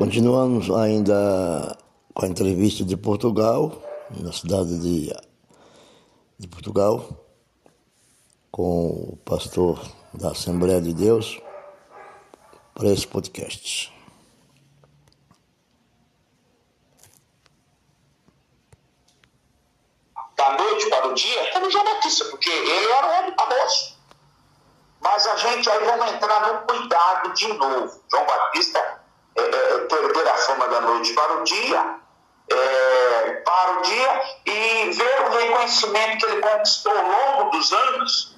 Continuamos ainda com a entrevista de Portugal, na cidade de, de Portugal, com o pastor da Assembleia de Deus, para esse podcast. Da noite para o dia, era João Batista, porque ele era o homem famoso. Mas a gente aí vamos entrar no cuidado de novo. João Batista é, perder a fama da noite para o dia, é, para o dia e ver o reconhecimento que ele conquistou ao longo dos anos.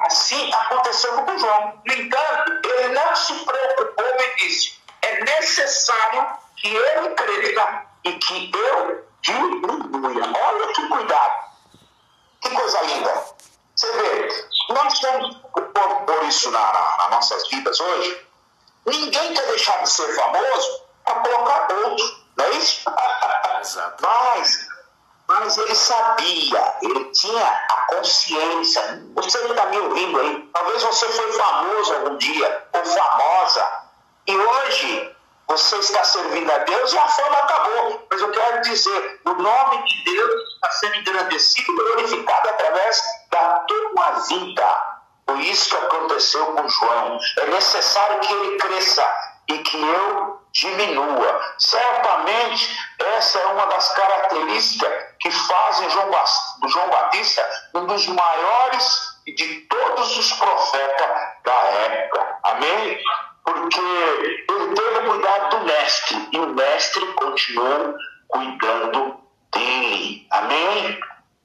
Assim aconteceu com João. No entanto, ele não se preocupou e disse: é necessário que ele cresça e que eu diminua. Olha que cuidado. Que coisa linda. Você vê, nós temos por isso na, na, nas nossas vidas hoje, Ninguém quer deixar de ser famoso para colocar outro, não é isso? Exato. mas, mas ele sabia, ele tinha a consciência. Você está me ouvindo aí? Talvez você foi famoso algum dia, ou famosa, e hoje você está servindo a Deus e a fama acabou. Mas eu quero dizer, o nome de Deus está sendo engrandecido e glorificado através da tua vida. Foi isso que aconteceu com João. É necessário que ele cresça e que eu diminua. Certamente, essa é uma das características que fazem João, João Batista um dos maiores de todos os profetas da época. Amém? Porque ele teve cuidado do mestre e o mestre continuou cuidando dele. Amém?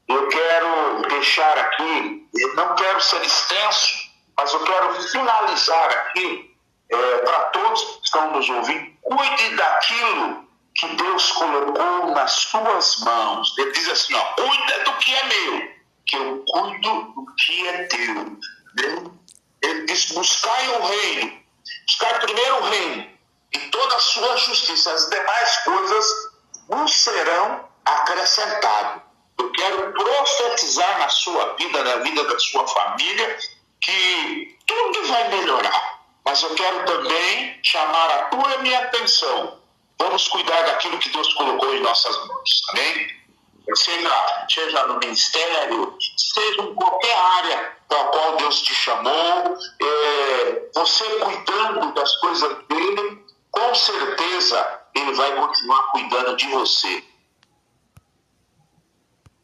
Eu quero deixar aqui, não quero ser extenso, mas eu quero finalizar aqui é, para todos que estão nos ouvindo. Cuide daquilo que Deus colocou nas suas mãos. Ele diz assim: ó, cuida do que é meu, que eu cuido do que é teu. Ele diz: buscai o reino, buscai primeiro o reino e toda a sua justiça, as demais coisas vos serão acrescentadas. Eu quero profetizar na sua vida, na vida da sua família, que tudo vai melhorar. Mas eu quero também chamar a tua e a minha atenção. Vamos cuidar daquilo que Deus colocou em nossas mãos. Amém? Seja, seja no ministério, seja em qualquer área para a qual Deus te chamou, é, você cuidando das coisas dele, com certeza ele vai continuar cuidando de você.